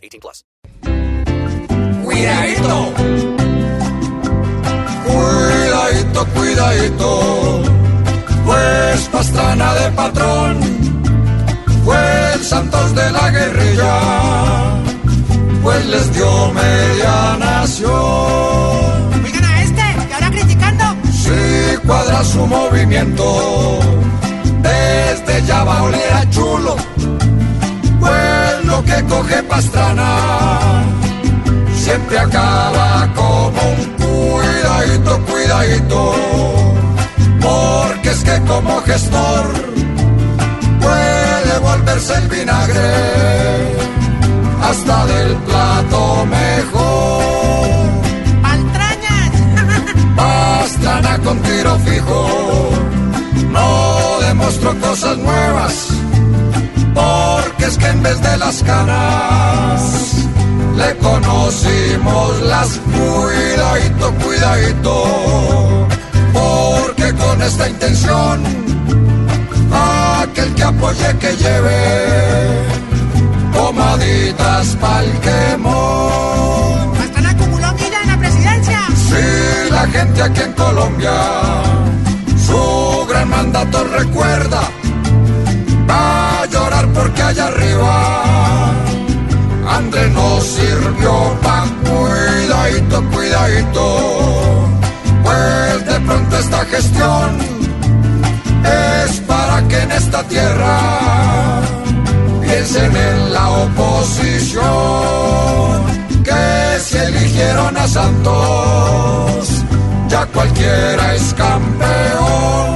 18 plus. Cuidadito. Cuidadito, cuidadito. Pues Pastrana de patrón. Fue el Santos de la guerrilla. Pues les dio media nación. Oigan a este, que ahora criticando. Si cuadra su movimiento, coge Pastrana, siempre acaba como un cuidadito, cuidadito. Porque es que como gestor puede volverse el vinagre hasta del plato mejor. ¡Paltrañas! Pastrana con tiro fijo, no demostró cosas nuevas, en vez de las canas, le conocimos las cuidadito, cuidadito, porque con esta intención, aquel que apoye que lleve, pomaditas pa'l quemón. Están acumuló milla en la presidencia. Sí, la gente aquí en Colombia su gran mandato recuerda. Porque allá arriba André nos sirvió pa' cuidadito, cuidadito. Pues de pronto esta gestión es para que en esta tierra piensen en la oposición que si eligieron a Santos ya cualquiera es campeón.